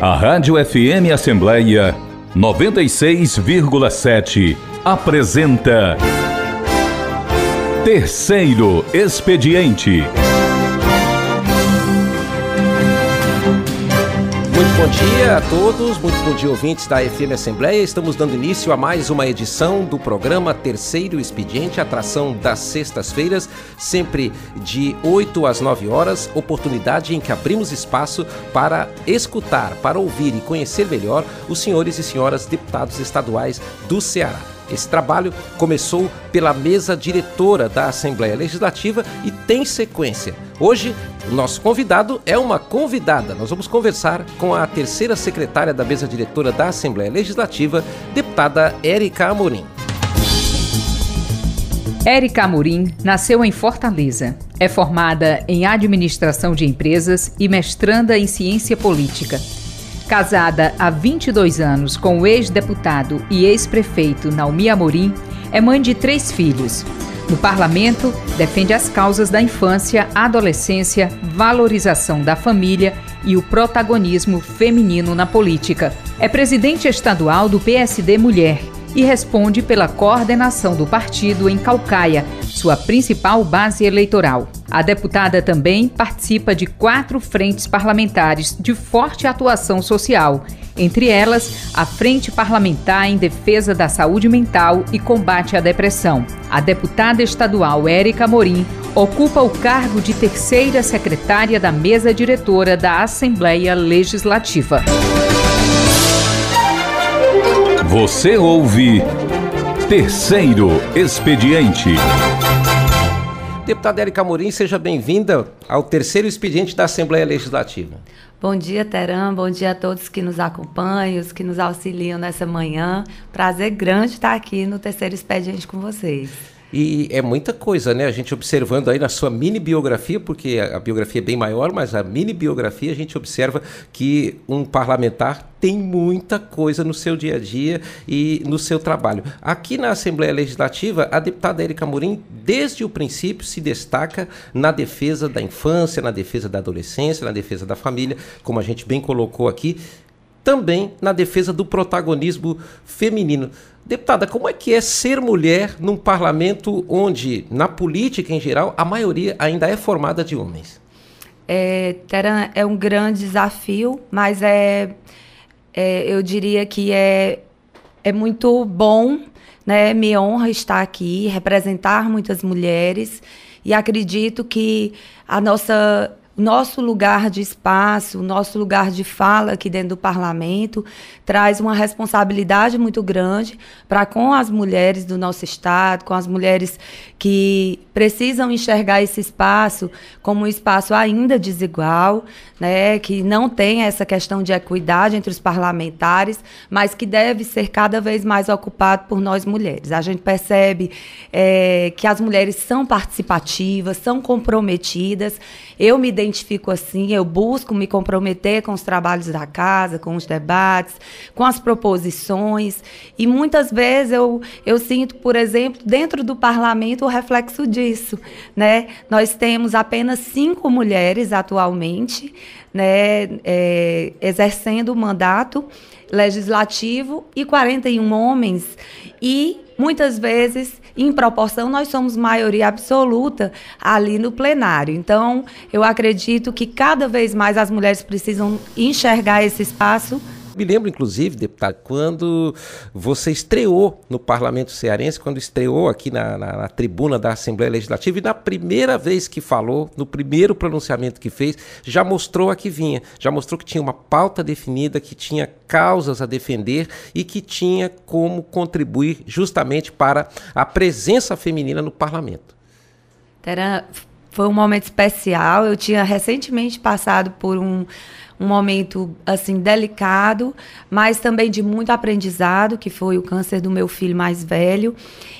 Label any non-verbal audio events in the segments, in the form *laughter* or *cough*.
A Rádio FM Assembleia 96,7 apresenta Terceiro Expediente. Bom dia a todos, muito bom dia ouvintes da FM Assembleia. Estamos dando início a mais uma edição do programa Terceiro Expediente, atração das sextas-feiras, sempre de 8 às 9 horas, oportunidade em que abrimos espaço para escutar, para ouvir e conhecer melhor os senhores e senhoras deputados estaduais do Ceará. Esse trabalho começou pela mesa diretora da Assembleia Legislativa e tem sequência. Hoje, o nosso convidado é uma convidada. Nós vamos conversar com a terceira secretária da mesa diretora da Assembleia Legislativa, deputada Érica Amorim. Érica Amorim nasceu em Fortaleza. É formada em administração de empresas e mestranda em ciência política. Casada há 22 anos com o ex-deputado e ex-prefeito Naomi Amorim, é mãe de três filhos. No parlamento, defende as causas da infância, adolescência, valorização da família e o protagonismo feminino na política. É presidente estadual do PSD Mulher e responde pela coordenação do partido em Calcaia, sua principal base eleitoral. A deputada também participa de quatro frentes parlamentares de forte atuação social, entre elas a Frente Parlamentar em Defesa da Saúde Mental e Combate à Depressão. A deputada estadual Érica Morim ocupa o cargo de terceira secretária da mesa diretora da Assembleia Legislativa. Você ouve Terceiro Expediente. Deputada Érica Amorim, seja bem-vinda ao terceiro expediente da Assembleia Legislativa. Bom dia, Teran. Bom dia a todos que nos acompanham, os que nos auxiliam nessa manhã. Prazer grande estar aqui no terceiro expediente com vocês. E é muita coisa, né? A gente observando aí na sua mini biografia, porque a, biografia é bem maior, mas a mini biografia a gente observa que um parlamentar tem muita coisa no seu dia a dia e no seu trabalho. Aqui na Assembleia Legislativa, a deputada Erika Morim, desde o princípio, se destaca na defesa da infância, na defesa da adolescência, na defesa da família, como a gente bem colocou aqui, também na defesa do protagonismo feminino. Deputada, como é que é ser mulher num parlamento onde, na política em geral, a maioria ainda é formada de homens? É, Teran, é um grande desafio, mas é, é, eu diria que é, é muito bom, né? Me honra estar aqui, representar muitas mulheres e acredito que a nossa nosso lugar de espaço, nosso lugar de fala aqui dentro do parlamento traz uma responsabilidade muito grande para com as mulheres do nosso estado, com as mulheres que precisam enxergar esse espaço como um espaço ainda desigual, né, que não tem essa questão de equidade entre os parlamentares, mas que deve ser cada vez mais ocupado por nós mulheres. A gente percebe é, que as mulheres são participativas, são comprometidas. Eu me identifico assim, eu busco me comprometer com os trabalhos da casa, com os debates, com as proposições. E muitas vezes eu, eu sinto, por exemplo, dentro do parlamento o reflexo disso. Né? Nós temos apenas cinco mulheres atualmente né, é, exercendo o mandato legislativo e 41 homens. E muitas vezes, em proporção, nós somos maioria absoluta ali no plenário. Então, eu acredito que cada vez mais as mulheres precisam enxergar esse espaço me lembro, inclusive, deputado, quando você estreou no Parlamento Cearense, quando estreou aqui na, na, na, tribuna da Assembleia Legislativa, e na primeira vez que falou, no primeiro pronunciamento que fez, já mostrou a que vinha, já mostrou que tinha uma pauta definida, que tinha causas a defender e que tinha como contribuir justamente para a presença feminina no parlamento. Era, foi um momento especial. Eu tinha recentemente passado por um um momento assim delicado, mas também de muito aprendizado, que foi o câncer do meu filho mais velho.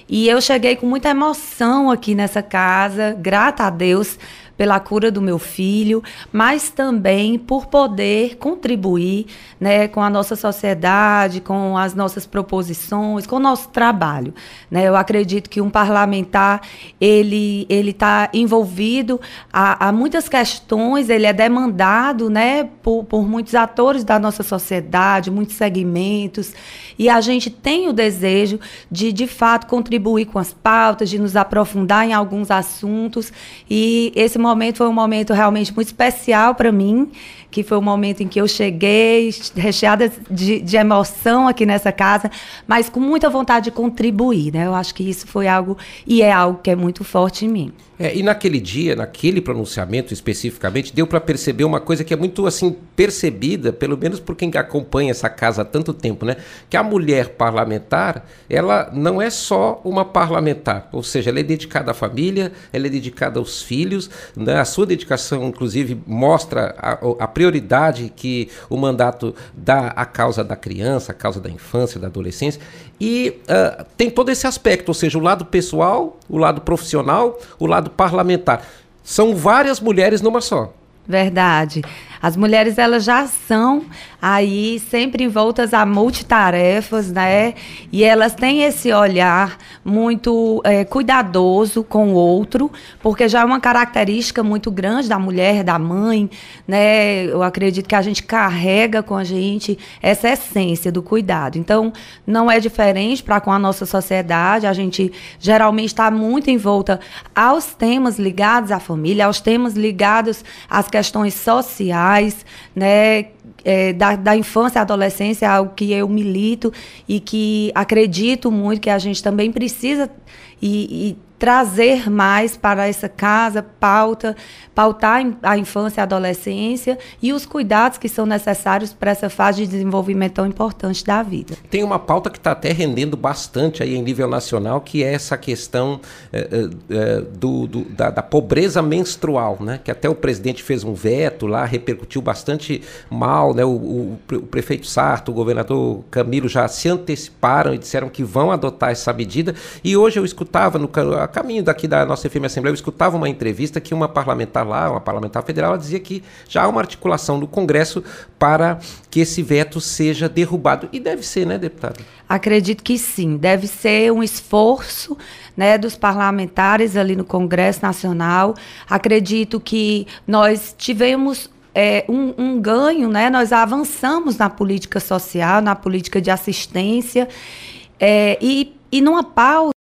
E eu cheguei com muita emoção aqui nessa casa, grata a Deus pela cura do meu filho, mas também por poder contribuir né, com a nossa sociedade, com as nossas proposições, com o nosso trabalho. Né? Eu acredito que um parlamentar ele ele está envolvido a, a, muitas questões, ele é demandado né, por, por muitos atores da nossa sociedade, muitos segmentos, e a gente tem o desejo de, de fato, contribuir com as pautas, de nos aprofundar em alguns assuntos. E esse momento foi um momento realmente muito especial para mim, que foi o momento em que eu cheguei, recheada de, de, emoção aqui nessa casa, mas com muita vontade de contribuir, né? Eu acho que isso foi algo, e é algo que é muito forte em mim. É, e naquele dia, naquele pronunciamento especificamente, deu para perceber uma coisa que é muito assim percebida, pelo menos por quem acompanha essa casa há tanto tempo, né? Que a mulher parlamentar, ela não é só uma parlamentar, ou seja, ela é dedicada à família, ela é dedicada aos filhos, né? A sua dedicação, inclusive, mostra a, a prioridade que o mandato dá à causa da criança, à causa da infância, da adolescência, e uh, tem todo esse aspecto, ou seja, o lado pessoal, o lado profissional, o lado parlamentar. São várias mulheres numa só. Verdade. As mulheres elas já são aí sempre envoltas a multitarefas, né? E elas têm esse olhar muito é, cuidadoso com o outro, porque já é uma característica muito grande da mulher, da mãe, né? Eu acredito que a gente carrega com a gente essa essência do cuidado. Então, não é diferente para com a nossa sociedade. A gente geralmente está muito envolta aos temas ligados à família, aos temas ligados às questões sociais, né? é, da, da infância à adolescência, é algo que eu milito e que acredito muito que a gente também precisa e, e trazer mais para essa casa, pauta, pautar a infância e a adolescência e os cuidados que são necessários para essa fase de desenvolvimento tão importante da vida. Tem uma pauta que está até rendendo bastante aí em nível nacional, que é essa questão é, é, do, do da, da, pobreza menstrual, né? Que até o presidente fez um veto lá, repercutiu bastante mal, né? O, o, o prefeito Sarto, o governador Camilo já se anteciparam e disseram que vão adotar essa medida. E hoje eu escutava no a caminho daqui da nossa FM Assembleia, eu escutava uma entrevista que uma parlamentar lá, uma parlamentar federal, ela dizia que já há uma articulação do Congresso para que esse veto seja derrubado. E deve ser, né, deputado? Acredito que sim. Deve ser um esforço né, dos parlamentares ali no Congresso Nacional. Acredito que nós tivemos é, um, um, ganho, né? Nós avançamos na política social, na política de assistência é, e, e numa pauta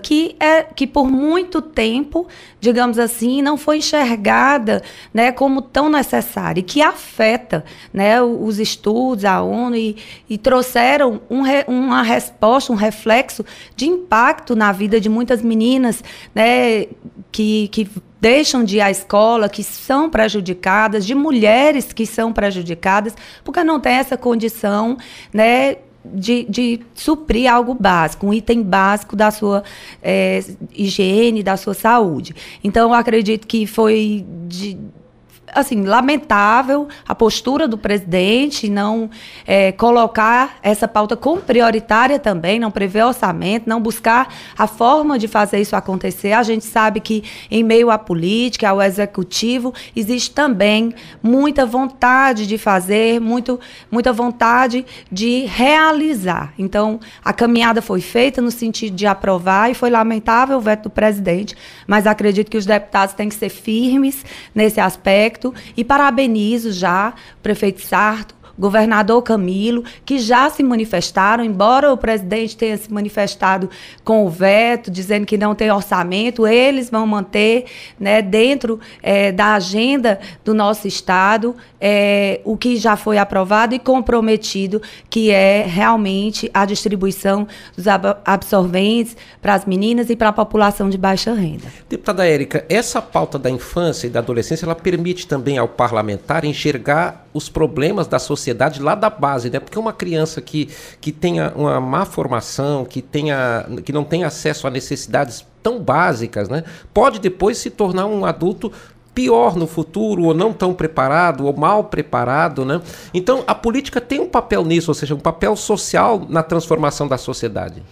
que é que por muito tempo, digamos assim, não foi enxergada, né, como tão necessária, e que afeta, né, os estudos, a ONU e, e trouxeram um uma resposta, um reflexo de impacto na vida de muitas meninas, né, que, que deixam de ir à escola, que são prejudicadas, de mulheres que são prejudicadas, porque não tem essa condição, né, de, de suprir algo básico, um item básico da sua é, higiene, da sua saúde. Então, eu acredito que foi de, assim, lamentável a postura do presidente, não é, colocar essa pauta como prioritária também, não prever orçamento, não buscar a forma de fazer isso acontecer. A gente sabe que em meio à política, ao executivo, existe também muita vontade de fazer, muito, muita vontade de realizar. Então, a caminhada foi feita no sentido de aprovar e foi lamentável o veto do presidente, mas acredito que os deputados têm que ser firmes nesse aspecto aspecto e parabenizo já o prefeito Sarto, governador Camilo, que já se manifestaram, embora o presidente tenha se manifestado com o veto, dizendo que não tem orçamento, eles vão manter né, dentro é, da agenda do nosso Estado é, o que já foi aprovado e comprometido, que é realmente a distribuição dos absorventes para as meninas e para a população de baixa renda. Deputada Érica, essa pauta da infância e da adolescência, ela permite também ao parlamentar enxergar os problemas da sociedade lá da base, né? Porque uma criança que, que tenha uma má formação, que, tenha, que não tenha acesso a necessidades tão básicas, né? Pode depois se tornar um adulto pior no futuro, ou não tão preparado, ou mal preparado, né? Então a política tem um papel nisso, ou seja, um papel social na transformação da sociedade.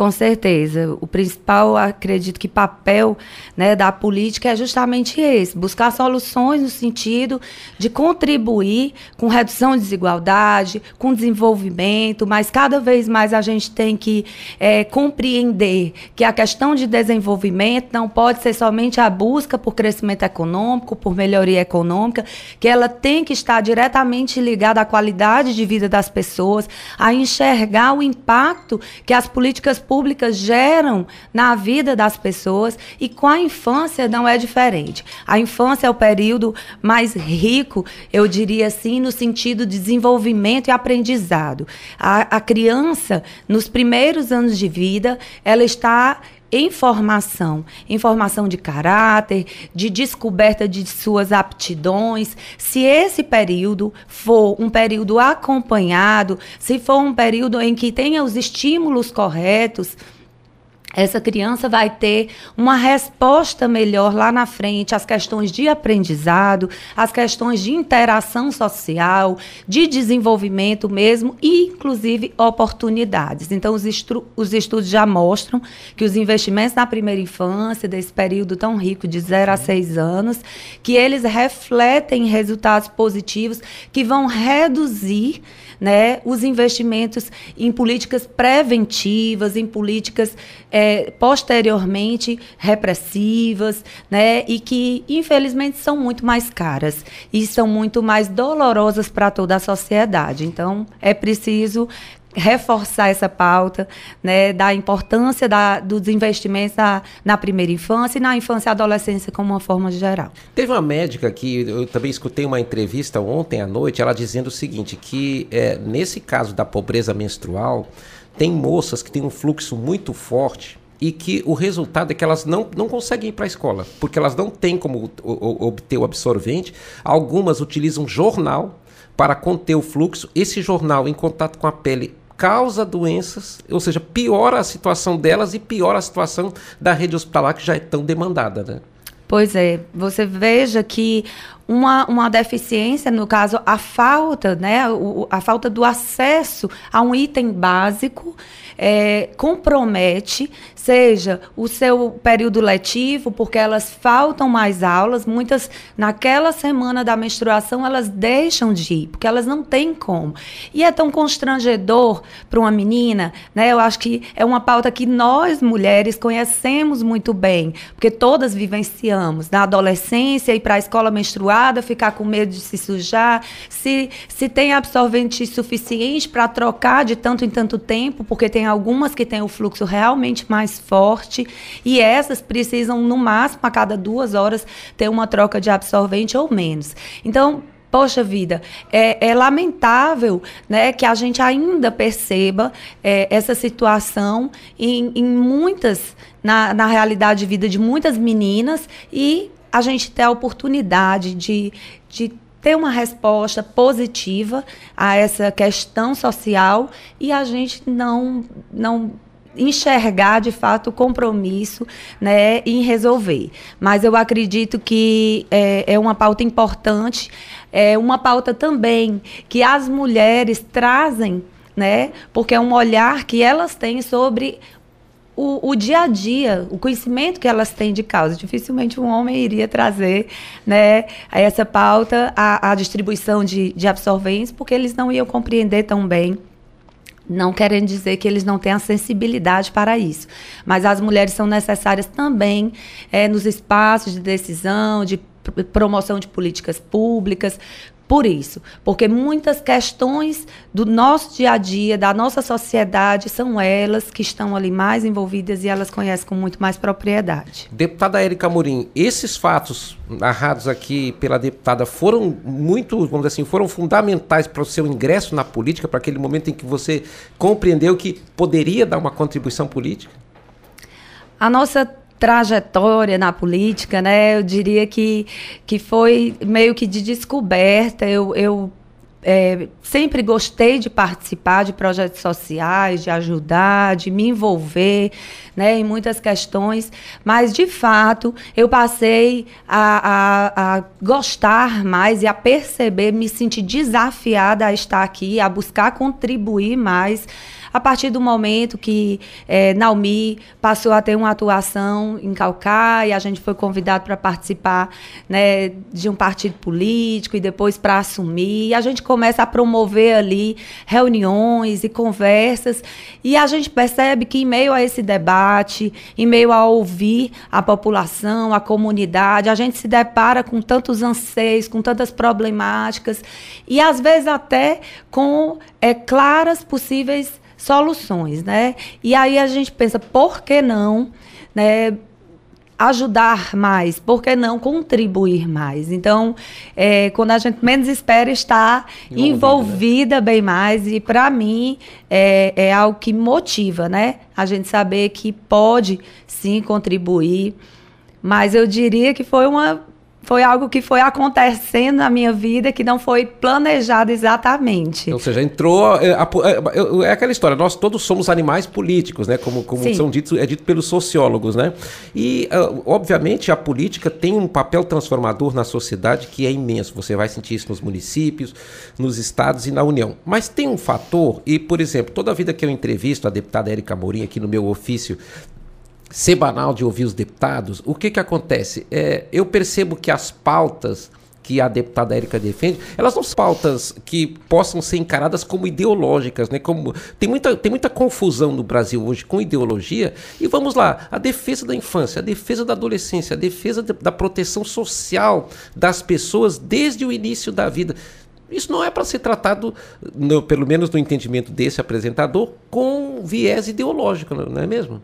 Com certeza. O principal, acredito que papel né, da política é justamente esse: buscar soluções no sentido de contribuir com redução de desigualdade, com desenvolvimento, mas cada vez mais a gente tem que é, compreender que a questão de desenvolvimento não pode ser somente a busca por crescimento econômico, por melhoria econômica, que ela tem que estar diretamente ligada à qualidade de vida das pessoas, a enxergar o impacto que as políticas públicas geram na vida das pessoas e com a infância não é diferente. A infância é o período mais rico, eu diria assim, no sentido de desenvolvimento e aprendizado. A, a criança, nos primeiros anos de vida, ela está em formação, em formação de caráter, de descoberta de suas aptidões. Se esse período for um período acompanhado, se for um período em que tenha os estímulos corretos, essa criança vai ter uma resposta melhor lá na frente às questões de aprendizado, às questões de interação social, de desenvolvimento mesmo e, inclusive, oportunidades. Então, os, os estudos já mostram que os investimentos na primeira infância, desse período tão rico de 0 a 6 anos, que eles refletem resultados positivos que vão reduzir né, os investimentos em políticas preventivas, em políticas é, posteriormente repressivas, né, e que infelizmente são muito mais caras e são muito mais dolorosas para toda a sociedade. Então é preciso reforçar essa pauta, né, da importância da, dos investimentos na, na, primeira infância e na infância e adolescência como uma forma geral. Teve uma médica que eu também escutei uma entrevista ontem à noite, ela dizendo o seguinte, que é, nesse caso da pobreza menstrual, tem moças que têm um fluxo muito forte e que o resultado é que elas não, não conseguem ir para a escola, porque elas não têm como obter o absorvente. Algumas utilizam jornal para conter o fluxo. Esse jornal, em contato com a pele, causa doenças, ou seja, piora a situação delas e piora a situação da rede hospitalar que já é tão demandada, né? Pois é, você veja que uma, uma deficiência, no caso, a falta, né, a falta do acesso a um item básico é, compromete, seja o seu período letivo, porque elas faltam mais aulas, muitas naquela semana da menstruação elas deixam de ir, porque elas não têm como. E é tão constrangedor para uma menina, né? Eu acho que é uma pauta que nós mulheres conhecemos muito bem, porque todas vivenciamos na adolescência ir para a escola ficar com medo de se sujar, se se tem absorvente suficiente para trocar de tanto em tanto tempo, porque tem algumas que têm o fluxo realmente mais forte e essas precisam, no máximo, a cada duas horas, ter uma troca de absorvente ou menos. Então, Poxa vida, é, é, lamentável né, que a gente ainda perceba é, essa situação em, em muitas, na, na realidade de vida de muitas meninas e a gente ter a oportunidade de, de ter uma resposta positiva a essa questão social e a gente não não enxergar de fato o compromisso né, em resolver. Mas eu acredito que é, é uma pauta importante, é uma pauta também que as mulheres trazem né? Porque é um olhar que elas têm sobre o, o, dia a dia, o conhecimento que elas têm de causa. Dificilmente um homem iria trazer né, essa pauta a, a distribuição de, de absorventes, porque eles não iam compreender tão bem não querendo dizer que eles não têm a sensibilidade para isso. Mas as mulheres são necessárias também é, nos espaços de decisão, de promoção de políticas públicas, por isso, porque muitas questões do nosso dia a dia, da nossa sociedade, são elas que estão ali mais envolvidas e elas conhecem com muito mais propriedade. Deputada Érica Amorim, esses fatos narrados aqui pela deputada foram muito, vamos dizer assim, foram fundamentais para o seu ingresso na política, para aquele momento em que você compreendeu que poderia dar uma contribuição política? A nossa trajetória na política, né? Eu diria que, que foi meio que de descoberta. Eu, eu é, sempre gostei de participar de projetos sociais, de ajudar, de me envolver né, em muitas questões, mas de fato eu passei a, a, a gostar mais e a perceber, me sentir desafiada a estar aqui, a buscar contribuir mais a partir do momento que é, Naomi passou a ter uma atuação em Calcaia, a gente foi convidado para participar né, de um partido político e depois para assumir, e a gente começa a promover ali reuniões e conversas, e a gente percebe que em meio a esse debate, em meio a ouvir a população, a comunidade, a gente se depara com tantos anseios, com tantas problemáticas, e às vezes até com é, claras possíveis soluções, né? E aí a gente pensa, por que não, né? ajudar mais, por que não contribuir mais? Então, é, quando a gente menos espera, está envolvida, envolvida bem mais, e para mim é, é algo que motiva, né? A gente saber que pode sim contribuir, mas eu diria que foi uma foi algo que foi acontecendo na minha vida que não foi planejado exatamente. Ou seja, entrou. É, é, é aquela história, nós todos somos animais políticos, né? Como, como são ditos, é dito pelos sociólogos, né? E, uh, obviamente, a política tem um papel transformador na sociedade que é imenso. Você vai sentir isso nos municípios, nos estados e na União. Mas tem um fator, e, por exemplo, toda a vida que eu entrevisto a deputada Érica Mourinho aqui no meu ofício semanal de ouvir os deputados, o que, que acontece? É, eu percebo que as pautas que a deputada Érica defende, elas não são pautas que possam ser encaradas como ideológicas, né? Como tem muita, tem muita confusão no Brasil hoje com ideologia. E vamos lá, a defesa da infância, a defesa da adolescência, a defesa de, da proteção social das pessoas desde o início da vida. Isso não é para ser tratado, no, pelo menos no entendimento desse apresentador, com viés ideológico, não é mesmo?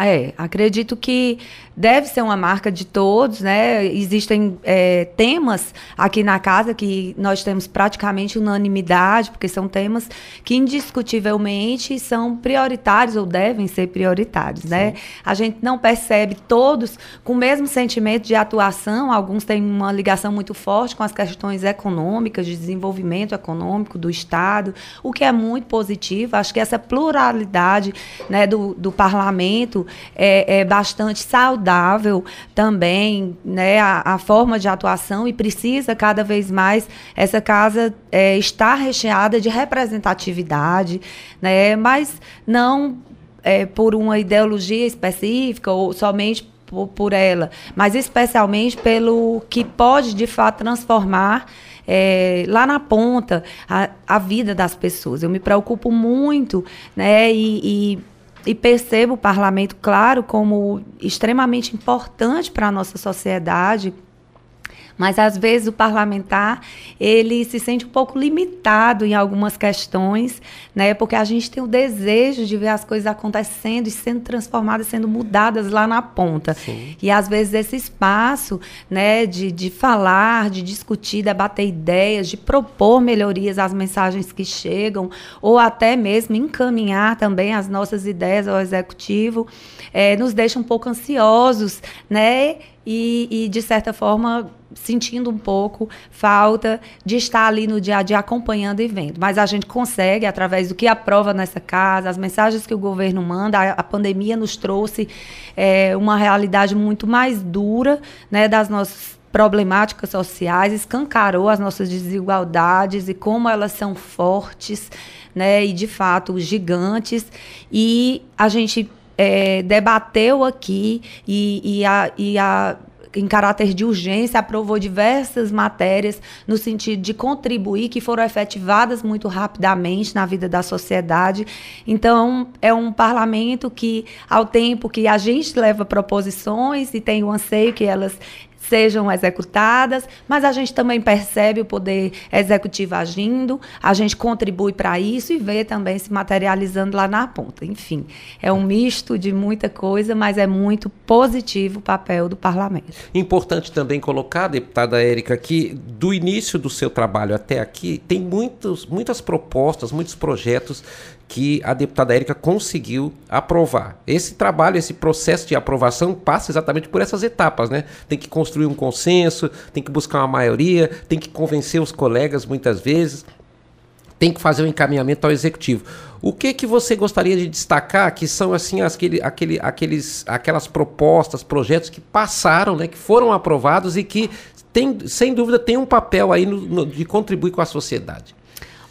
É, acredito que deve ser uma marca de todos, né? Existem é, temas aqui na casa que nós temos praticamente unanimidade, porque são temas que indiscutivelmente são prioritários ou devem ser prioritários, né? Sim. né? A gente não percebe todos com o mesmo sentimento de atuação, alguns têm uma ligação muito forte com as questões econômicas, de desenvolvimento econômico do Estado, o que é muito positivo. Acho que essa pluralidade né, do, do parlamento é, é bastante saudável também, né, a, a, forma de atuação e precisa cada vez mais essa casa é, estar recheada de representatividade, né, mas não é, por uma ideologia específica ou somente por, por ela, mas especialmente pelo que pode de fato transformar é, lá na ponta a, a, vida das pessoas. Eu me preocupo muito, né? E, e e percebo o parlamento, claro, como extremamente importante para a nossa sociedade, mas às vezes o parlamentar ele se sente um pouco limitado em algumas questões, né? Porque a gente tem o desejo de ver as coisas acontecendo e sendo transformadas, sendo mudadas lá na ponta. Sim. E às vezes esse espaço, né, de, de falar, de discutir, debater ideias, de propor melhorias às mensagens que chegam, ou até mesmo encaminhar também as nossas ideias ao executivo, é, nos deixa um pouco ansiosos, né? E, e, de certa forma, sentindo um pouco falta de estar ali no dia a dia acompanhando e vendo. Mas a gente consegue, através do que aprova nessa casa, as mensagens que o governo manda, a, a pandemia nos trouxe é, uma realidade muito mais dura né, das nossas problemáticas sociais, escancarou as nossas desigualdades e como elas são fortes, né, e de fato gigantes. E a gente é, debateu aqui e, e, a, e a em caráter de urgência, aprovou diversas matérias no sentido de contribuir, que foram efetivadas muito rapidamente na vida da sociedade. Então, é um parlamento que, ao tempo que a gente leva proposições e tem o anseio que elas sejam executadas, mas a gente também percebe o poder executivo agindo, a gente contribui para isso e vê também se materializando lá na ponta. Enfim, é um misto de muita coisa, mas é muito positivo o papel do parlamento. Importante também colocar, deputada Érica, que do início do seu trabalho até aqui, tem muitos, muitas propostas, muitos projetos que a deputada Érica conseguiu aprovar. Esse trabalho, esse processo de aprovação passa exatamente por essas etapas, né? Tem que construir um consenso, tem que buscar uma maioria, tem que convencer os colegas muitas vezes, tem que fazer um encaminhamento ao executivo. O que que você gostaria de destacar que são assim aquele, aquele, aqueles, aquelas propostas, projetos que passaram, né, que foram aprovados e que tem, sem dúvida tem um papel aí no, no, de contribuir com a sociedade?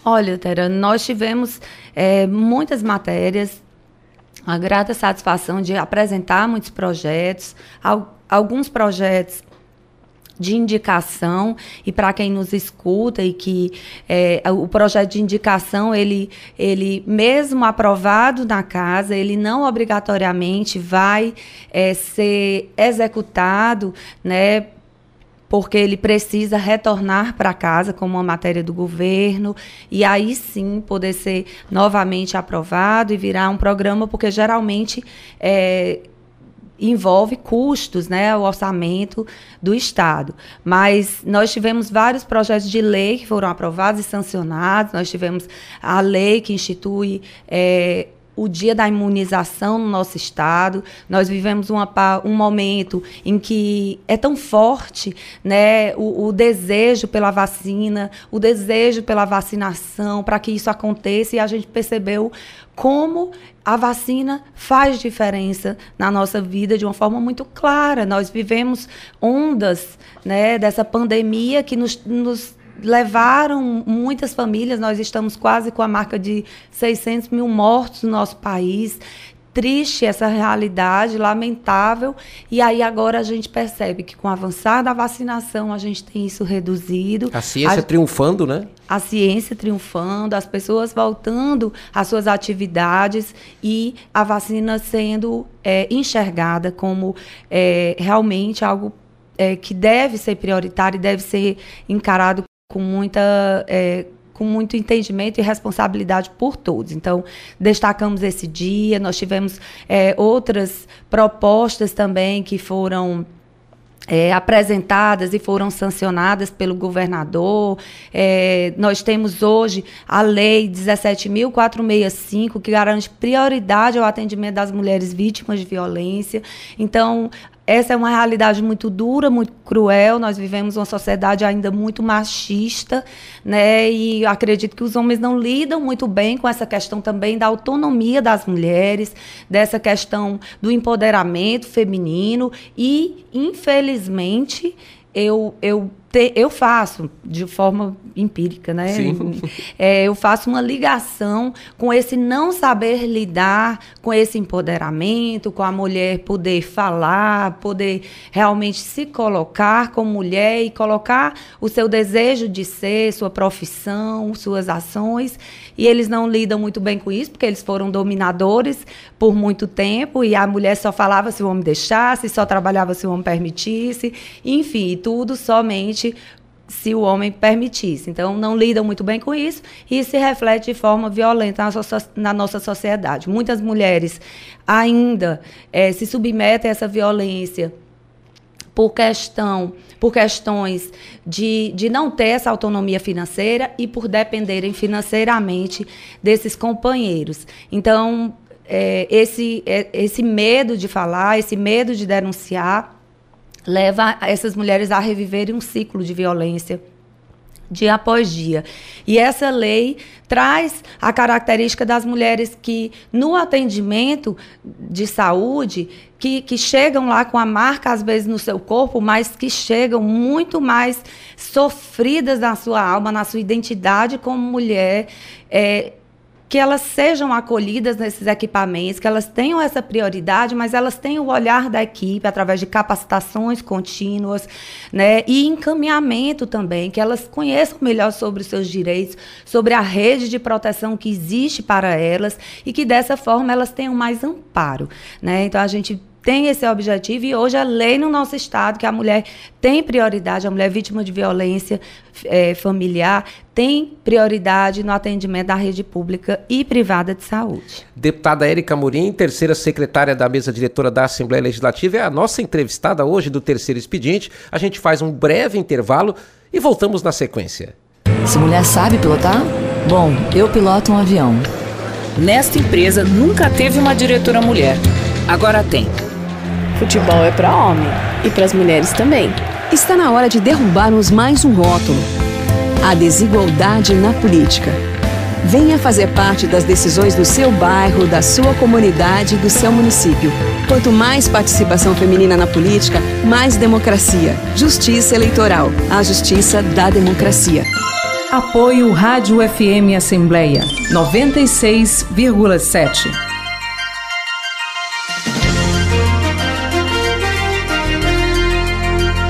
Olha, Tera, nós tivemos é, muitas matérias, a grata satisfação de apresentar muitos projetos, alguns projetos de indicação e para quem nos escuta e que é, o projeto de indicação ele, ele mesmo aprovado na casa ele não obrigatoriamente vai é, ser executado né porque ele precisa retornar para casa como uma matéria do governo e aí sim poder ser novamente aprovado e virar um programa, porque geralmente é, envolve custos, né, o orçamento do Estado. Mas nós tivemos vários projetos de lei que foram aprovados e sancionados, nós tivemos a lei que institui é, o dia da imunização no nosso estado. Nós vivemos uma, um momento em que é tão forte né, o, o desejo pela vacina, o desejo pela vacinação, para que isso aconteça, e a gente percebeu como a vacina faz diferença na nossa vida de uma forma muito clara. Nós vivemos ondas né, dessa pandemia que nos, nos levaram muitas famílias. Nós estamos quase com a marca de 600 mil mortos no nosso país. Triste essa realidade, lamentável. E aí agora a gente percebe que com o avançar da vacinação a gente tem isso reduzido. A ciência a, triunfando, né? A ciência triunfando, as pessoas voltando às suas atividades e a vacina sendo é, enxergada como é, realmente algo é, que deve ser prioritário e deve ser encarado com muita é, com muito entendimento e responsabilidade por todos. Então, destacamos esse dia, nós tivemos é, outras propostas também que foram é, apresentadas e foram sancionadas pelo governador. É, nós temos hoje a Lei 17.465, que garante prioridade ao atendimento das mulheres vítimas de violência. Então, essa é uma realidade muito dura, muito cruel. Nós vivemos uma sociedade ainda muito machista, né? E acredito que os homens não lidam muito bem com essa questão também da autonomia das mulheres, dessa questão do empoderamento feminino e, infelizmente, eu, eu te, eu faço de forma empírica, né? Sim. *laughs* É, eu faço uma ligação com esse não saber lidar com esse empoderamento, com a mulher poder falar, poder realmente se colocar como mulher e colocar o seu desejo de ser, sua profissão, suas ações. E eles não lidam muito bem com isso, porque eles foram dominadores por muito tempo e a mulher só falava se o homem deixasse, só trabalhava se o homem permitisse, enfim, tudo somente se o homem permitisse. Então, não lidam muito bem com isso e se reflete de forma violenta na, so na nossa sociedade. Muitas mulheres ainda é, se submetem a essa violência por questão por questões de, de não ter essa autonomia financeira e por dependerem financeiramente desses companheiros. Então, é, esse, é, esse medo de falar, esse medo de denunciar, leva essas mulheres a reviverem um ciclo de violência dia após dia. E essa lei traz a característica das mulheres que, no atendimento de saúde, que, que chegam lá com a marca, às vezes, no seu corpo, mas que chegam muito mais sofridas na sua alma, na sua identidade como mulher. É, que elas sejam acolhidas nesses equipamentos, que elas tenham essa prioridade, mas elas tenham o olhar da equipe através de capacitações contínuas, né, e encaminhamento também, que elas conheçam melhor sobre os seus direitos, sobre a rede de proteção que existe para elas e que dessa forma elas tenham mais amparo, né? Então a gente tem esse objetivo e hoje a lei no nosso estado que a mulher tem prioridade, a mulher vítima de violência é, familiar tem prioridade no atendimento da rede pública e privada de saúde. Deputada Érica Murim, terceira secretária da mesa diretora da Assembleia Legislativa, é a nossa entrevistada hoje do terceiro expediente. A gente faz um breve intervalo e voltamos na sequência. Se mulher sabe pilotar? Bom, eu piloto um avião. Nesta empresa nunca teve uma diretora mulher. Agora tem. Futebol é para homem e para as mulheres também. Está na hora de derrubarmos mais um rótulo: a desigualdade na política. Venha fazer parte das decisões do seu bairro, da sua comunidade e do seu município. Quanto mais participação feminina na política, mais democracia. Justiça eleitoral. A justiça da democracia. Apoio Rádio FM Assembleia 96,7.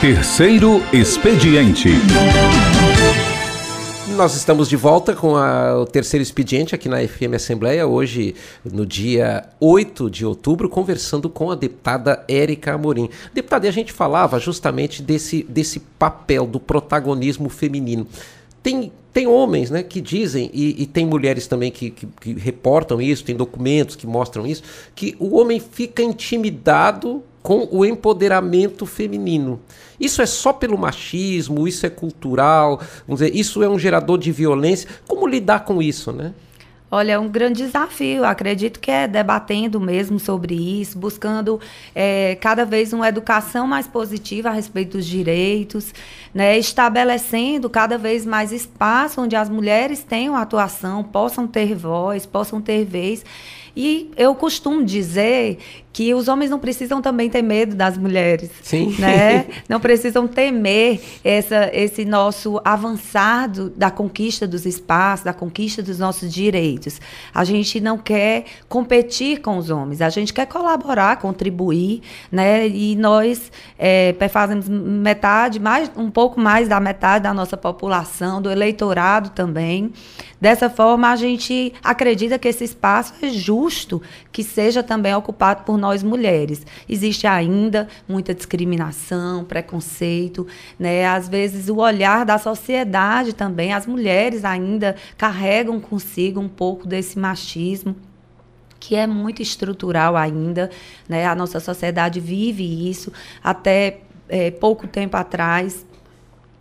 Terceiro Expediente. Nós estamos de volta com a, o terceiro expediente aqui na FM Assembleia, hoje, no dia 8 de outubro, conversando com a deputada Érica Amorim. Deputada, e a gente falava justamente desse, desse papel do protagonismo feminino. Tem, tem homens né, que dizem, e, e tem mulheres também que, que, que reportam isso, tem documentos que mostram isso, que o homem fica intimidado com o empoderamento feminino. Isso é só pelo machismo, isso é cultural, vamos dizer, isso é um gerador de violência. Como lidar com isso, né? Olha, é um grande desafio. Acredito que é debatendo mesmo sobre isso, buscando é, cada vez uma educação mais positiva a respeito dos direitos, né, estabelecendo cada vez mais espaço onde as mulheres tenham atuação, possam ter voz, possam ter vez. E eu costumo dizer que os homens não precisam também ter medo das mulheres. Sim. Né? *laughs* Não precisam temer essa, esse nosso avançar do, da conquista dos espaços, da conquista dos nossos direitos. A gente não quer competir com os homens, a gente quer colaborar, contribuir, né? E nós é, fazemos metade, mais, um pouco mais da metade da nossa população, do eleitorado também. Dessa forma, a gente acredita que esse espaço é justo que seja também ocupado por nós mulheres. Existe ainda muita discriminação, preconceito, né? Às vezes o olhar da sociedade também, as mulheres ainda carregam consigo um pouco desse machismo que é muito estrutural ainda, né? A nossa sociedade vive isso até é, pouco tempo atrás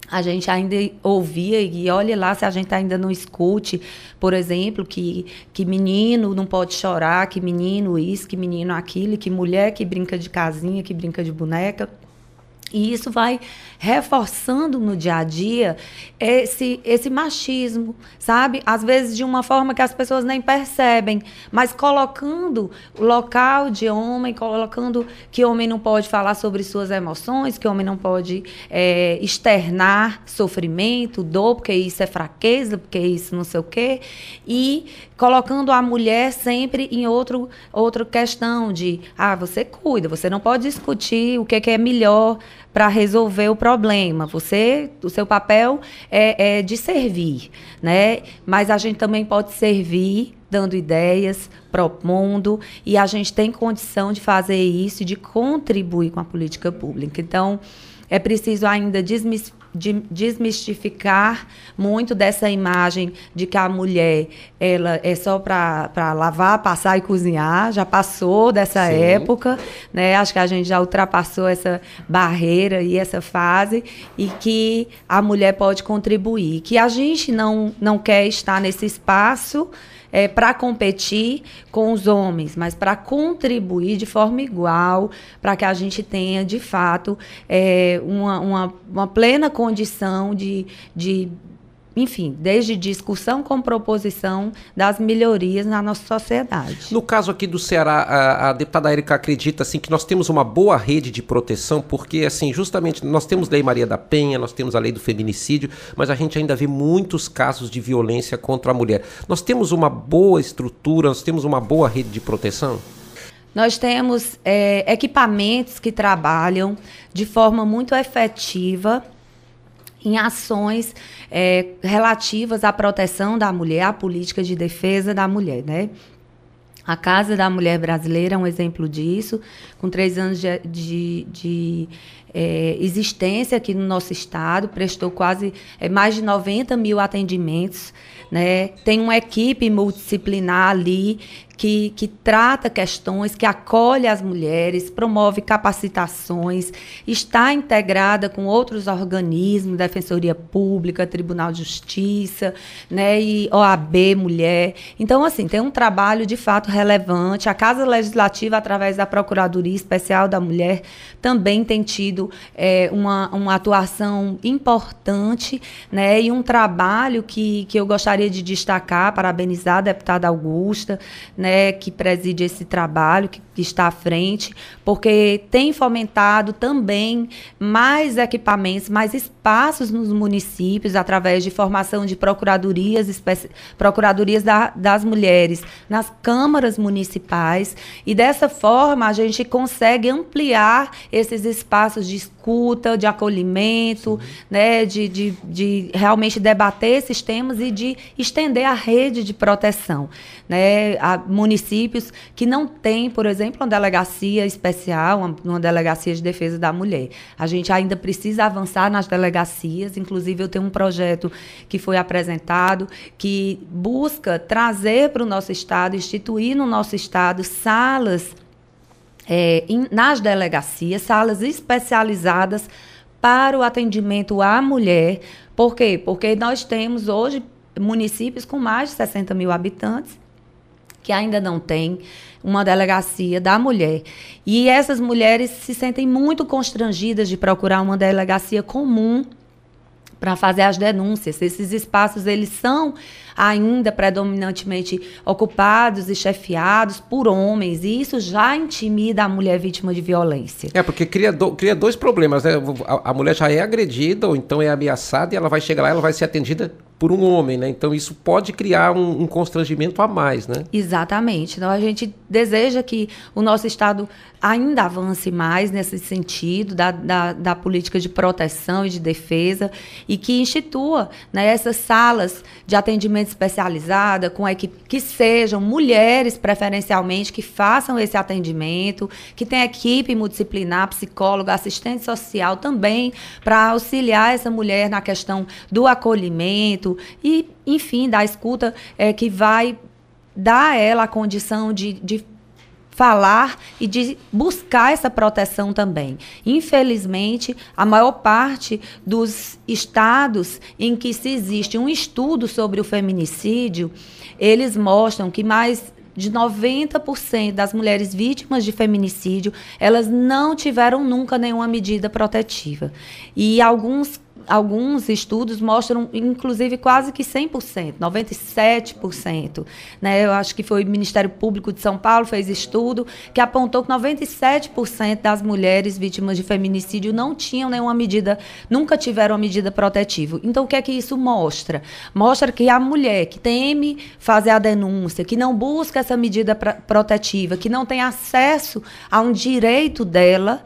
a gente ainda ouvia, e olhe lá se a gente ainda não escute, por exemplo, que, que menino não pode chorar, que menino isso, que menino aquilo, que mulher que brinca de casinha, que brinca de boneca. E isso vai reforçando no dia a dia esse, esse machismo, sabe? Às vezes de uma forma que as pessoas nem percebem, mas colocando o local de homem, colocando que homem não pode falar sobre suas emoções, que homem não pode é, externar sofrimento, dor, porque isso é fraqueza, porque isso não sei o quê, e colocando a mulher sempre em outro, outra questão de, ah, você cuida, você não pode discutir o que, que é melhor para resolver o problema. Você, o seu papel é, é de servir, né? Mas a gente também pode servir dando ideias, propondo, e a gente tem condição de fazer isso de contribuir com a política pública. Então, é preciso ainda desmistificar de desmistificar muito dessa imagem de que a mulher ela é só para lavar, passar e cozinhar. Já passou dessa Sim. época, né? Acho que a gente já ultrapassou essa barreira e essa fase e que a mulher pode contribuir. Que a gente não, não quer estar nesse espaço é, para competir com os homens, mas para contribuir de forma igual, para que a gente tenha, de fato, é, uma, uma, uma plena condição de, de enfim, desde discussão com proposição das melhorias na nossa sociedade. No caso aqui do Ceará, a, a deputada Érica acredita assim que nós temos uma boa rede de proteção, porque assim, justamente nós temos Lei Maria da Penha, nós temos a Lei do Feminicídio, mas a gente ainda vê muitos casos de violência contra a mulher. Nós temos uma boa estrutura, nós temos uma boa rede de proteção? Nós temos é, equipamentos que trabalham de forma muito efetiva em ações é, relativas à proteção da mulher, à política de defesa da mulher, né? A Casa da Mulher Brasileira é um exemplo disso, com três anos de, de, de é, existência aqui no nosso estado, prestou quase é, mais de 90 mil atendimentos. Né? Tem uma equipe multidisciplinar ali que, que trata questões, que acolhe as mulheres, promove capacitações, está integrada com outros organismos, Defensoria Pública, Tribunal de Justiça, né, e OAB Mulher. Então, assim, tem um trabalho de fato relevante. A Casa Legislativa, através da Procuradoria Especial da Mulher, também tem tido é, uma, uma atuação importante, né, e um trabalho que, que eu gostaria de destacar, parabenizar a deputada Augusta, né, que preside esse trabalho, que, que está à frente, porque tem fomentado também mais equipamentos, mais espaços nos municípios, através de formação de procuradorias, procuradorias da, das mulheres nas câmaras municipais, e dessa forma a gente consegue ampliar esses espaços de escuta, de acolhimento, né, de, de, de realmente debater esses temas e de estender a rede de proteção. Né, a municípios que não têm, por exemplo, uma delegacia especial, uma, uma delegacia de defesa da mulher. A gente ainda precisa avançar nas delegacias, inclusive eu tenho um projeto que foi apresentado que busca trazer para o nosso estado, instituir no nosso estado salas é, in, nas delegacias, salas especializadas para o atendimento à mulher. Por quê? Porque nós temos hoje municípios com mais de 60 mil habitantes que ainda não tem uma delegacia da mulher. E essas mulheres se sentem muito constrangidas de procurar uma delegacia comum para fazer as denúncias. Esses espaços eles são ainda predominantemente ocupados e chefiados por homens, e isso já intimida a mulher vítima de violência. É, porque cria, do, cria dois problemas, né? A, a mulher já é agredida ou então é ameaçada e ela vai chegar lá, ela vai ser atendida por um homem, né? Então isso pode criar um, um, constrangimento a mais, né? Exatamente. Então a gente deseja que o nosso Estado ainda avance mais nesse sentido da, da, da política de proteção e de defesa e que institua né, essas salas de atendimento especializada com a equipe que sejam mulheres preferencialmente que façam esse atendimento, que tenha equipe multidisciplinar, psicólogo, assistente social também para auxiliar essa mulher na questão do acolhimento e, enfim, da escuta é, que vai dar a ela a condição de, de falar e de buscar essa proteção também. Infelizmente, a maior parte dos estados em que se existe um estudo sobre o feminicídio, eles mostram que mais de 90% das mulheres vítimas de feminicídio, elas não tiveram nunca nenhuma medida protetiva. E alguns alguns estudos mostram, inclusive, quase que 100%, 97%. Né? Eu acho que foi o Ministério Público de São Paulo fez estudo que apontou que 97% das mulheres vítimas de feminicídio não tinham nenhuma medida, nunca tiveram uma medida protetiva. Então, o que é que isso mostra? Mostra que a mulher que teme fazer a denúncia, que não busca essa medida protetiva, que não tem acesso a um direito dela,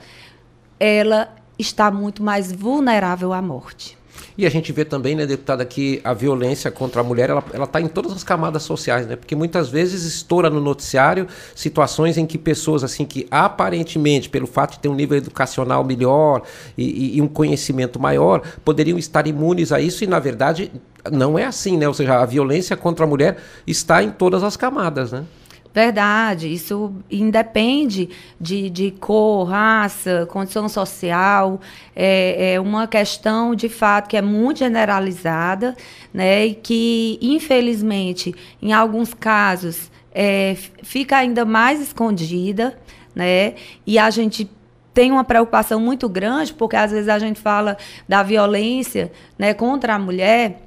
ela está muito mais vulnerável à morte. E a gente vê também, né, deputada, que a violência contra a mulher, ela está em todas as camadas sociais, né? Porque muitas vezes estoura no noticiário situações em que pessoas, assim, que aparentemente, pelo fato de ter um nível educacional melhor e, e, e um conhecimento maior, poderiam estar imunes a isso e, na verdade, não é assim, né? Ou seja, a violência contra a mulher está em todas as camadas, né? Verdade, isso independe de, de cor, raça, condição social, é, é, uma questão de fato que é muito generalizada, né, e que, infelizmente, em alguns casos, é, fica ainda mais escondida, né, e a gente tem uma preocupação muito grande, porque às vezes a gente fala da violência né, contra a mulher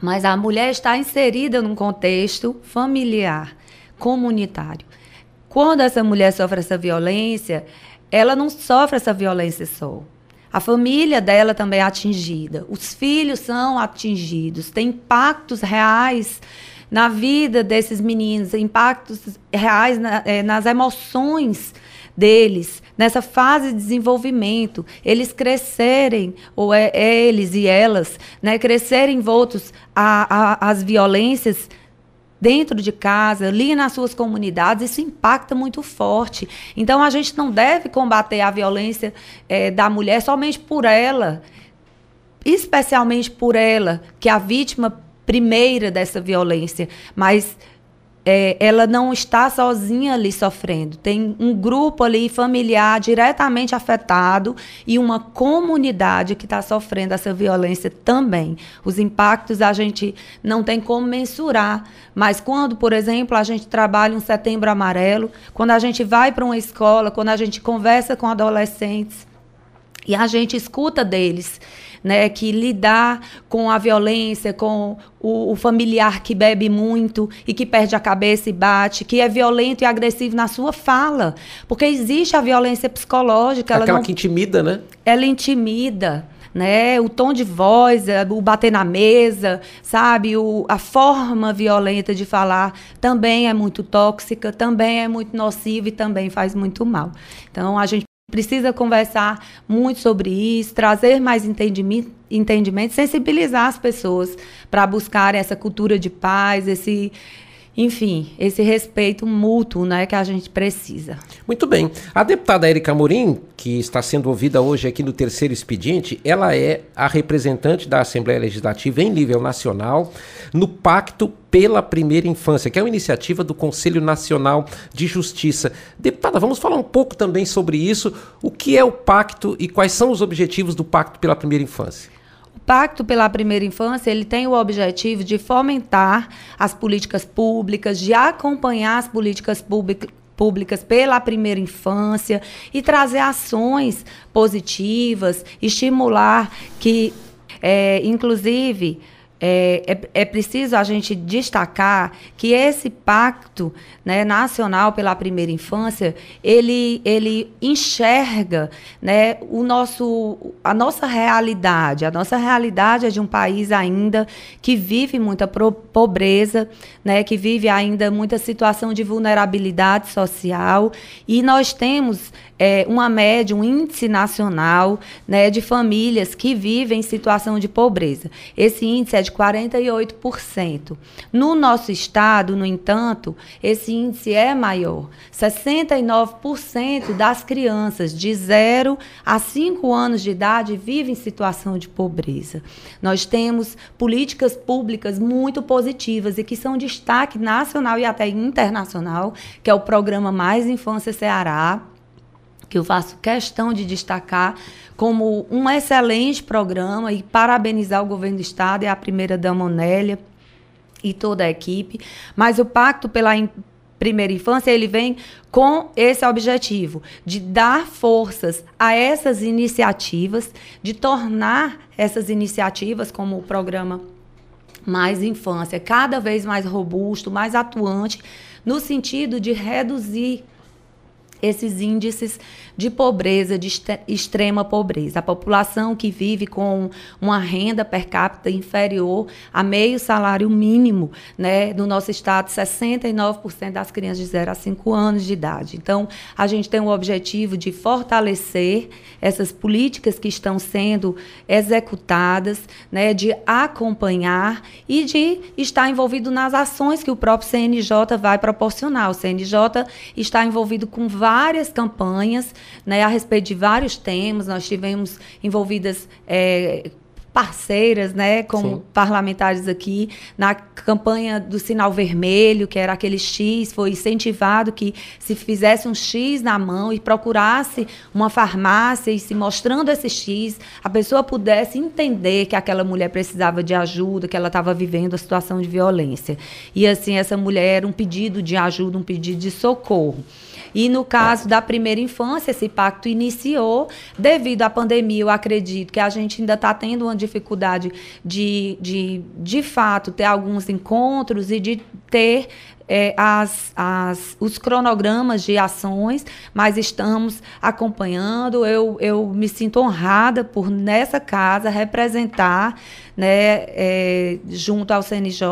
Mas a mulher está inserida num contexto familiar, comunitário. Quando essa mulher sofre essa violência, ela não sofre essa violência só. A família dela também é atingida, os filhos são atingidos, tem impactos reais na vida desses meninos, impactos reais na, é, nas emoções deles, nessa fase de desenvolvimento, eles crescerem, ou é, é eles e elas, né, crescerem envoltos às violências dentro de casa, ali nas suas comunidades, isso impacta muito forte. Então, a gente não deve combater a violência é, da mulher somente por ela, especialmente por ela, que é a vítima primeira dessa violência, mas é, ela não está sozinha ali sofrendo. Tem um grupo ali familiar diretamente afetado e uma comunidade que está sofrendo essa violência também. Os impactos a gente não tem como mensurar, mas quando, por exemplo, a gente trabalha um setembro amarelo, quando a gente vai para uma escola, quando a gente conversa com adolescentes e a gente escuta deles né, que lidar com a violência, com o, o, familiar que bebe muito e que perde a cabeça e bate, que é violento e agressivo na sua fala. Porque existe a violência psicológica. Aquela não, que intimida, né? Ela intimida. Né, o tom de voz, é, o bater na mesa, sabe, o, a forma violenta de falar também é muito tóxica, também é muito nociva e também faz muito mal. Então a gente precisa conversar muito sobre isso, trazer mais entendimento, entendimento sensibilizar as pessoas para buscarem essa cultura de paz, esse enfim, esse respeito mútuo né, que a gente precisa. Muito bem. A deputada Erika Morim, que está sendo ouvida hoje aqui no terceiro expediente, ela é a representante da Assembleia Legislativa em nível nacional no Pacto pela Primeira Infância, que é uma iniciativa do Conselho Nacional de Justiça. Deputada, vamos falar um pouco também sobre isso. O que é o pacto e quais são os objetivos do Pacto pela Primeira Infância? Pacto pela Primeira Infância, ele tem o objetivo de fomentar as políticas públicas, de acompanhar as políticas públicas pela primeira infância e trazer ações positivas, estimular que, é, inclusive, é, é, é, preciso a gente destacar que esse pacto né, nacional pela primeira infância ele, ele enxerga né, o nosso, a nossa realidade. A nossa realidade é de um país ainda que vive muita pobreza, né, que vive ainda muita situação de vulnerabilidade social e nós temos é, uma média, um índice nacional né, de famílias que vivem em situação de pobreza. Esse índice é de 48%. No nosso estado, no entanto, esse índice é maior. 69% das crianças de 0 a 5 anos de idade vivem em situação de pobreza. Nós temos políticas públicas muito positivas e que são destaque nacional e até internacional, que é o programa Mais Infância Ceará, que eu faço questão de destacar como um excelente programa e parabenizar o governo do estado e a primeira dama Onélia e toda a equipe. Mas o Pacto pela Primeira Infância, ele vem com esse objetivo de dar forças a essas iniciativas, de tornar essas iniciativas como o programa Mais Infância cada vez mais robusto, mais atuante, no sentido de reduzir esses índices de pobreza, de extrema pobreza. A população que vive com uma renda per capita inferior a meio salário mínimo, né, no nosso estado, 69% das crianças de 0 a 5 anos de idade. Então, a gente tem o objetivo de fortalecer essas políticas que estão sendo executadas, né, de acompanhar e de estar envolvido nas ações que o próprio CNJ vai proporcionar. O CNJ está envolvido com várias campanhas né, a respeito de vários temas. Nós tivemos envolvidas é, parceiras, né, como Sim. parlamentares aqui, na campanha do sinal vermelho, que era aquele X, foi incentivado que se fizesse um X na mão e procurasse uma farmácia e se mostrando esse X, a pessoa pudesse entender que aquela mulher precisava de ajuda, que ela estava vivendo a situação de violência. E assim, essa mulher era um pedido de ajuda, um pedido de socorro. E no caso da primeira infância, esse pacto iniciou devido à pandemia. Eu acredito que a gente ainda está tendo uma dificuldade de, de, de fato, ter alguns encontros e de ter é, as, as, os cronogramas de ações, mas estamos acompanhando. Eu, eu me sinto honrada por, nessa casa, representar né, é, junto ao CNJ,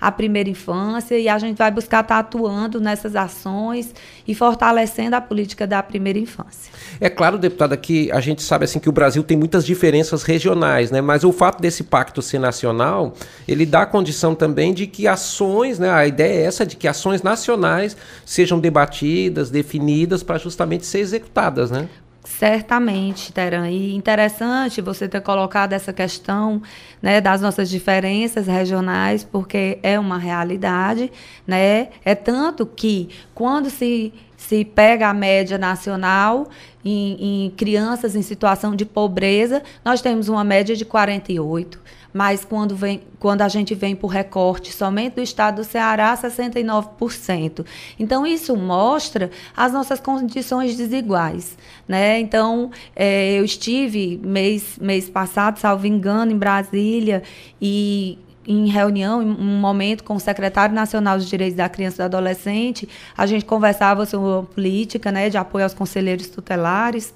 a primeira infância, e a gente vai buscar estar atuando nessas ações e fortalecendo a política da primeira infância. É claro, deputada, que a gente sabe assim que o Brasil tem muitas diferenças regionais, né? Mas o fato desse pacto ser nacional, ele dá condição também de que ações, né? A ideia é essa de que ações nacionais sejam debatidas, definidas para justamente ser executadas, né? Certamente, Teran. E interessante você ter colocado essa questão né, das nossas diferenças regionais, porque é uma realidade. Né? É tanto que, quando se, se pega a média nacional em, em crianças em situação de pobreza, nós temos uma média de 48 mas quando, vem, quando a gente vem por recorte somente do estado do Ceará, 69%. Então, isso mostra as nossas condições desiguais. Né? Então, é, eu estive mês, mês passado, salvo engano, em Brasília, e em reunião, em um momento com o secretário nacional dos direitos da criança e do adolescente, a gente conversava sobre a política né, de apoio aos conselheiros tutelares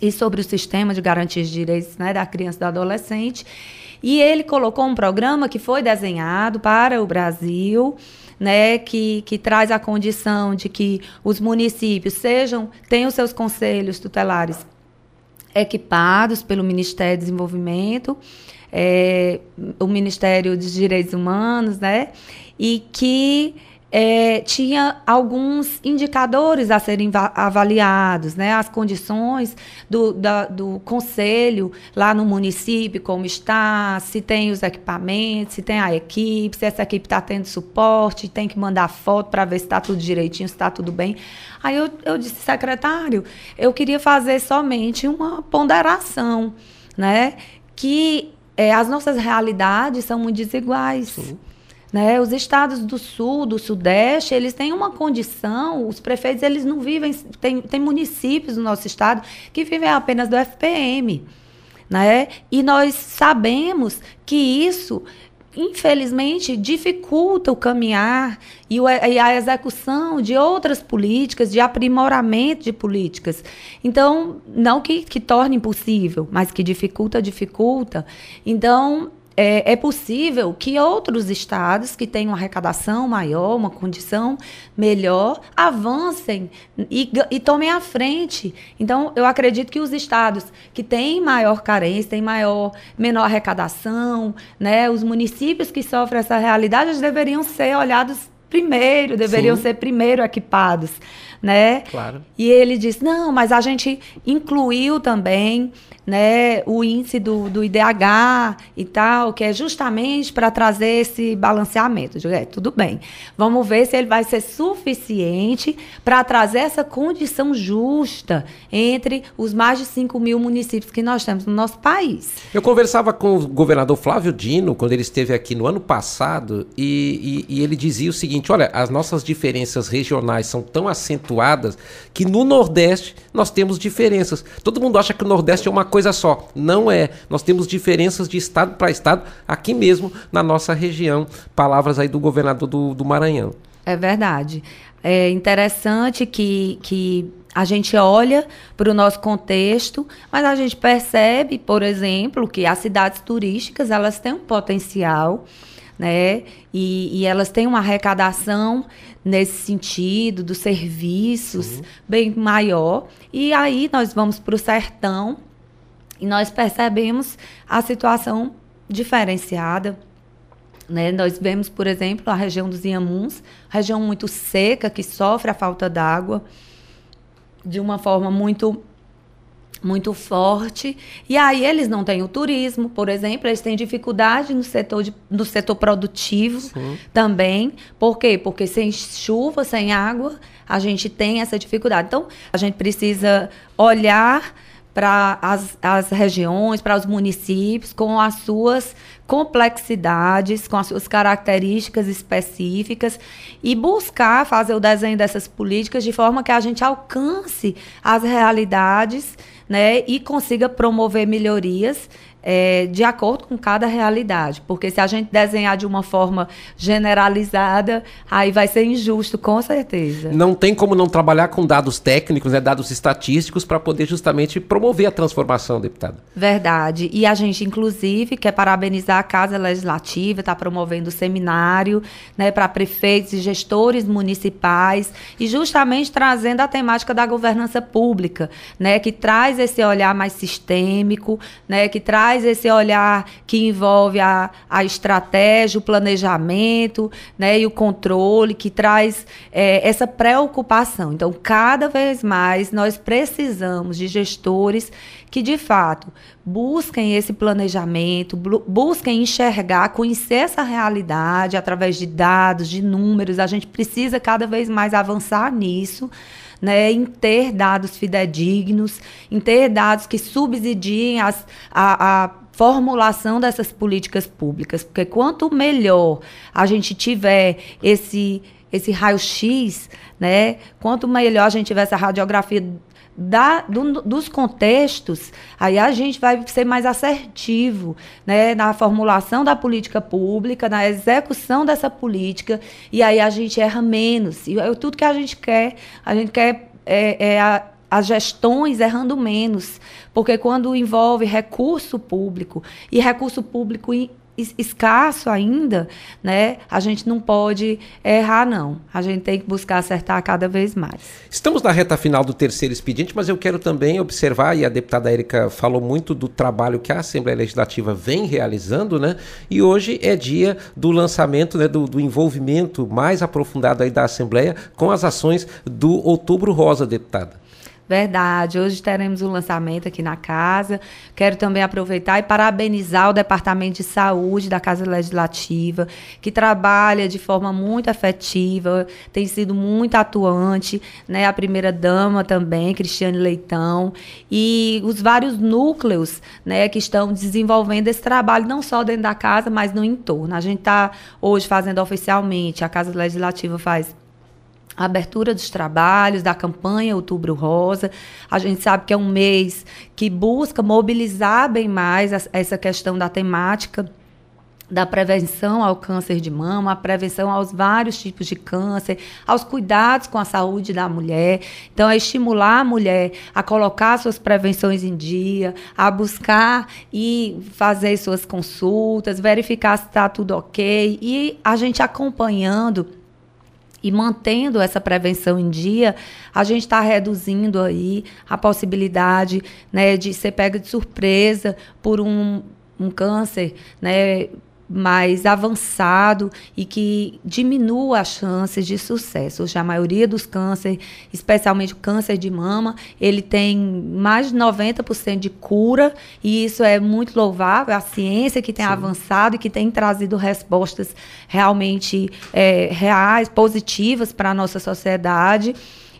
e sobre o sistema de garantia de direitos né, da criança e do adolescente. E ele colocou um programa que foi desenhado para o Brasil, né, que, que traz a condição de que os municípios sejam, tenham seus conselhos tutelares equipados pelo Ministério do Desenvolvimento, é, o Ministério dos Direitos Humanos, né, e que é, tinha alguns indicadores a serem avaliados, né? As condições do, da, do conselho lá no município, como está, se tem os equipamentos, se tem a equipe, se essa equipe está tendo suporte, tem que mandar foto para ver se está tudo direitinho, se está tudo bem. Aí eu, eu disse, secretário, eu queria fazer somente uma ponderação, né? Que é, as nossas realidades são muito desiguais. Sim. Né? Os estados do sul, do sudeste, eles têm uma condição, os prefeitos eles não vivem, tem, tem municípios no nosso estado que vivem apenas do FPM. Né? E nós sabemos que isso, infelizmente, dificulta o caminhar e, o, e a execução de outras políticas, de aprimoramento de políticas. Então, não que, que torne impossível, mas que dificulta, dificulta. Então, é, é, possível que outros estados que têm uma arrecadação maior, uma condição melhor, avancem e, e, tomem a frente. Então, eu acredito que os estados que têm maior carência, têm maior, menor arrecadação, né, os municípios que sofrem essa realidade, eles deveriam ser olhados primeiro, deveriam Sim. ser primeiro equipados né? Claro. E ele disse: não, mas a gente incluiu também né, o índice do, do IDH e tal, que é justamente para trazer esse balanceamento. Eu digo, é, tudo bem. Vamos ver se ele vai ser suficiente para trazer essa condição justa entre os mais de 5 mil municípios que nós temos no nosso país. Eu conversava com o governador Flávio Dino, quando ele esteve aqui no ano passado, e, e, e ele dizia o seguinte: olha, as nossas diferenças regionais são tão acentuadas que no Nordeste nós temos diferenças. Todo mundo acha que o Nordeste é uma coisa só. Não é. Nós temos diferenças de estado para estado aqui mesmo na nossa região. Palavras aí do governador do, do Maranhão. É verdade. É interessante que, que a gente olha para o nosso contexto, mas a gente percebe, por exemplo, que as cidades turísticas elas têm um potencial, né? E, e elas têm uma arrecadação nesse sentido dos serviços bem maior. E aí nós vamos para o sertão e nós percebemos a situação diferenciada. Né? Nós vemos, por exemplo, a região dos Inhamuns, região muito seca, que sofre a falta d'água de uma forma muito muito forte. E aí eles não têm o turismo, por exemplo, eles têm dificuldade no setor, de, no setor produtivo Sim. também. Por quê? Porque sem chuva, sem água, a gente tem essa dificuldade. Então, a gente precisa olhar para as, as regiões, para os municípios, com as suas complexidades, com as suas características específicas e buscar fazer o desenho dessas políticas de forma que a gente alcance as realidades né, e consiga promover melhorias é, de acordo com cada realidade. Porque se a gente desenhar de uma forma generalizada, aí vai ser injusto, com certeza. Não tem como não trabalhar com dados técnicos, né, dados estatísticos, para poder justamente promover a transformação, deputada. Verdade. E a gente, inclusive, quer parabenizar a Casa Legislativa, está promovendo seminário né, para prefeitos e gestores municipais, e justamente trazendo a temática da governança pública, né, que traz esse olhar mais sistêmico, né, que traz traz esse olhar que envolve a, a estratégia, o planejamento né, e o controle, que traz é, essa preocupação. Então, cada vez mais nós precisamos de gestores que, de fato, busquem esse planejamento, busquem enxergar, conhecer essa realidade através de dados, de números. A gente precisa cada vez mais avançar nisso né, em ter dados fidedignos, em ter dados que subsidiem as, a, a formulação dessas políticas públicas, porque quanto melhor a gente tiver esse esse raio-x, né? Quanto melhor a gente tiver essa radiografia da, do, dos contextos, aí a gente vai ser mais assertivo né, na formulação da política pública, na execução dessa política, e aí a gente erra menos. E é tudo que a gente quer, a gente quer é, é a, as gestões errando menos, porque quando envolve recurso público, e recurso público escasso ainda, né? A gente não pode errar, não. A gente tem que buscar acertar cada vez mais. Estamos na reta final do terceiro expediente, mas eu quero também observar, e a deputada Érica falou muito do trabalho que a Assembleia Legislativa vem realizando, né? E hoje é dia do lançamento, né, do, do envolvimento mais aprofundado aí da Assembleia com as ações do Outubro Rosa, deputada. Verdade. Hoje teremos um lançamento aqui na casa. Quero também aproveitar e parabenizar o Departamento de Saúde da Casa Legislativa, que trabalha de forma muito afetiva, tem sido muito atuante, né? A primeira dama também, Cristiane Leitão, e os vários núcleos, né, que estão desenvolvendo esse trabalho não só dentro da casa, mas no entorno. A gente está hoje fazendo oficialmente, a Casa Legislativa faz a abertura dos trabalhos, da campanha Outubro Rosa. A gente sabe que é um mês que busca mobilizar bem mais essa questão da temática da prevenção ao câncer de mama, a prevenção aos vários tipos de câncer, aos cuidados com a saúde da mulher. Então, é estimular a mulher a colocar suas prevenções em dia, a buscar e fazer suas consultas, verificar se está tudo ok e a gente acompanhando e mantendo essa prevenção em dia, a gente está reduzindo aí a possibilidade né, de ser pega de surpresa por um, um câncer, né, mais avançado e que diminua as chances de sucesso. Hoje, a maioria dos cânceres, especialmente o câncer de mama, ele tem mais de 90% de cura e isso é muito louvável. A ciência que tem Sim. avançado e que tem trazido respostas realmente é, reais, positivas para a nossa sociedade.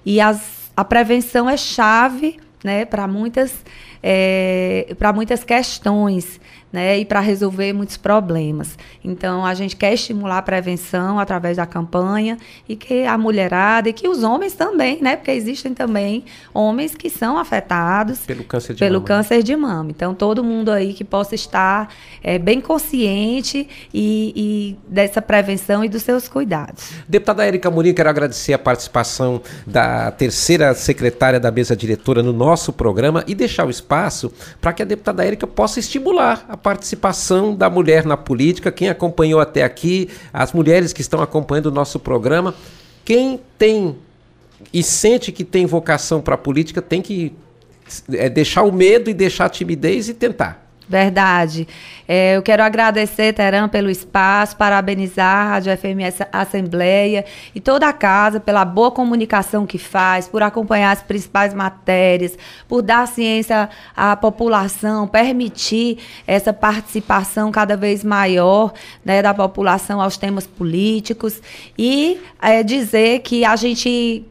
E as, a prevenção é chave né, para muitas, é, para muitas questões né, e para resolver muitos problemas. Então, a gente quer estimular a prevenção através da campanha e que a mulherada e que os homens também, né, porque existem também homens que são afetados pelo câncer de pelo mama. câncer de mama. Então, todo mundo aí que possa estar é, bem consciente e, e, dessa prevenção e dos seus cuidados. Deputada Érica Mourinho, quero agradecer a participação da terceira secretária da mesa diretora no nosso programa e deixar o espaço para que a deputada Érica possa estimular a participação da mulher na política. Quem acompanhou até aqui, as mulheres que estão acompanhando o nosso programa, quem tem e sente que tem vocação para a política tem que é, deixar o medo e deixar a timidez e tentar. Verdade. É, eu quero agradecer, Teran, pelo espaço, parabenizar a Rádio FM Assembleia e toda a casa pela boa comunicação que faz, por acompanhar as principais matérias, por dar ciência à população, permitir essa participação cada vez maior né, da população aos temas políticos e é, dizer que a gente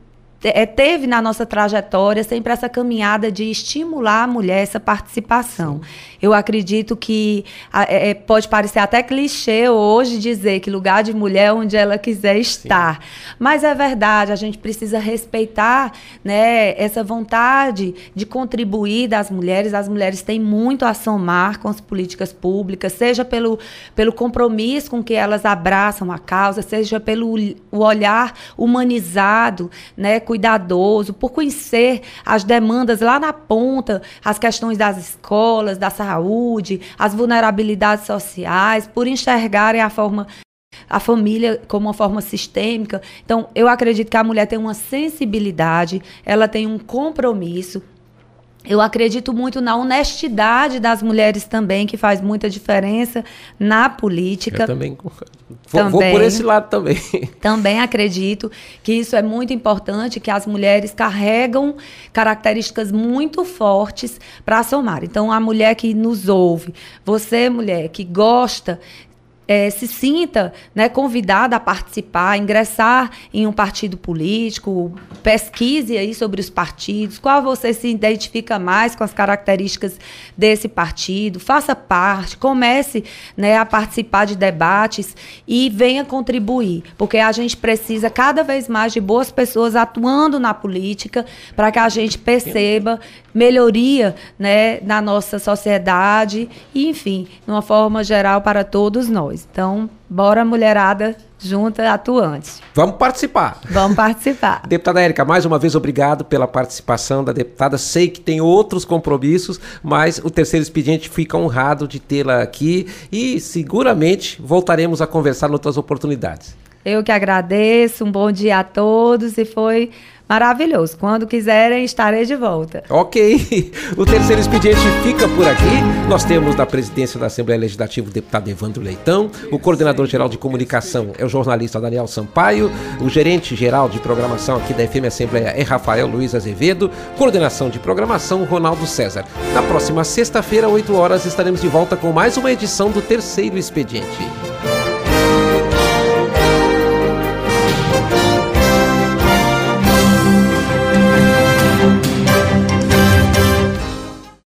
teve na nossa trajetória sempre essa caminhada de estimular a mulher essa participação. Eu acredito que é, pode parecer até clichê hoje dizer que lugar de mulher é onde ela quiser estar, Sim. mas é verdade. A gente precisa respeitar, né, essa vontade de contribuir das mulheres. As mulheres têm muito a somar com as políticas públicas, seja pelo, pelo compromisso com que elas abraçam a causa, seja pelo o olhar humanizado, né, cuidadoso, por conhecer as demandas lá na ponta, as questões das escolas, da saúde, as vulnerabilidades sociais, por enxergarem a forma a família como uma forma sistêmica. Então, eu acredito que a mulher tem uma sensibilidade, ela tem um compromisso eu acredito muito na honestidade das mulheres também, que faz muita diferença na política. Eu também vou, também, vou por esse lado também. *laughs* Também acredito que isso é muito importante, que as mulheres carregam características muito fortes para somar. Então, a mulher que nos ouve, você, mulher, que gosta é, se sinta né, convidada a participar, ingressar em um partido político, pesquise aí sobre os partidos, qual você se identifica mais com as características desse partido, faça parte, comece né, a participar de debates e venha contribuir, porque a gente precisa cada vez mais de boas pessoas atuando na política para que a gente perceba melhoria né, na nossa sociedade e, enfim, de uma forma geral para todos nós. Então, bora mulherada junta atuante. Vamos participar. Vamos participar. *laughs* deputada Érica, mais uma vez obrigado pela participação da deputada. Sei que tem outros compromissos, mas o terceiro expediente fica honrado de tê-la aqui e seguramente voltaremos a conversar em outras oportunidades. Eu que agradeço, um bom dia a todos e foi maravilhoso. Quando quiserem, estarei de volta. Ok. *laughs* O terceiro expediente fica por aqui. Nós temos na presidência da Assembleia Legislativa o deputado Evandro Leitão, o coordenador geral de comunicação é o jornalista Daniel Sampaio, o gerente geral de programação aqui da FM Assembleia é Rafael Luiz Azevedo, coordenação de programação Ronaldo César. Na próxima sexta-feira, 8 horas, estaremos de volta com mais uma edição do terceiro expediente.